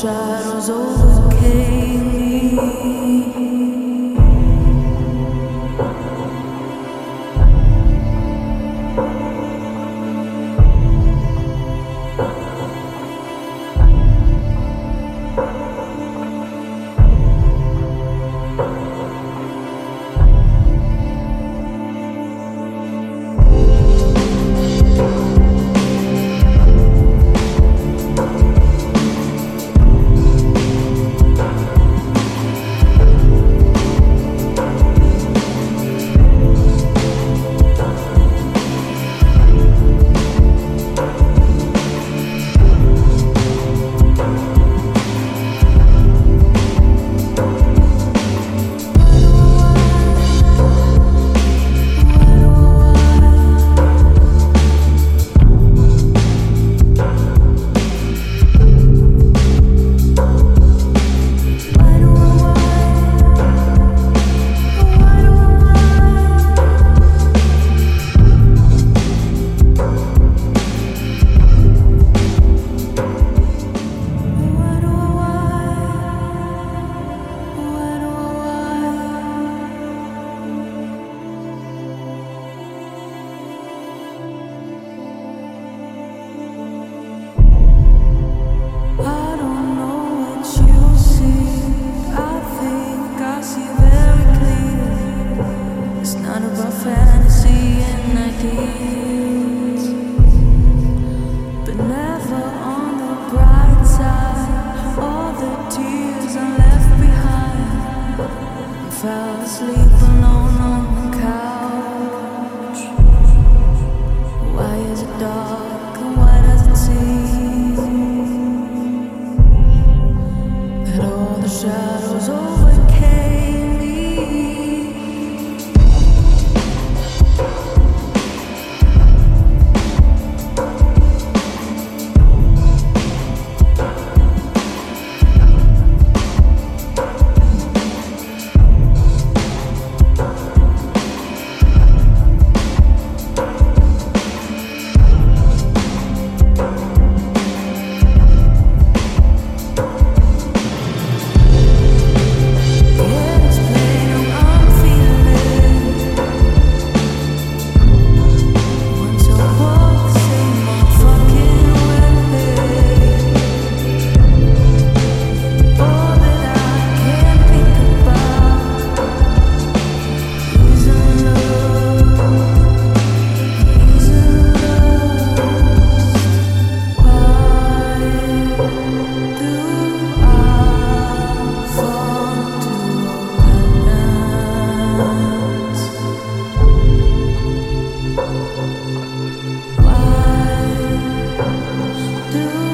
shadows overcame do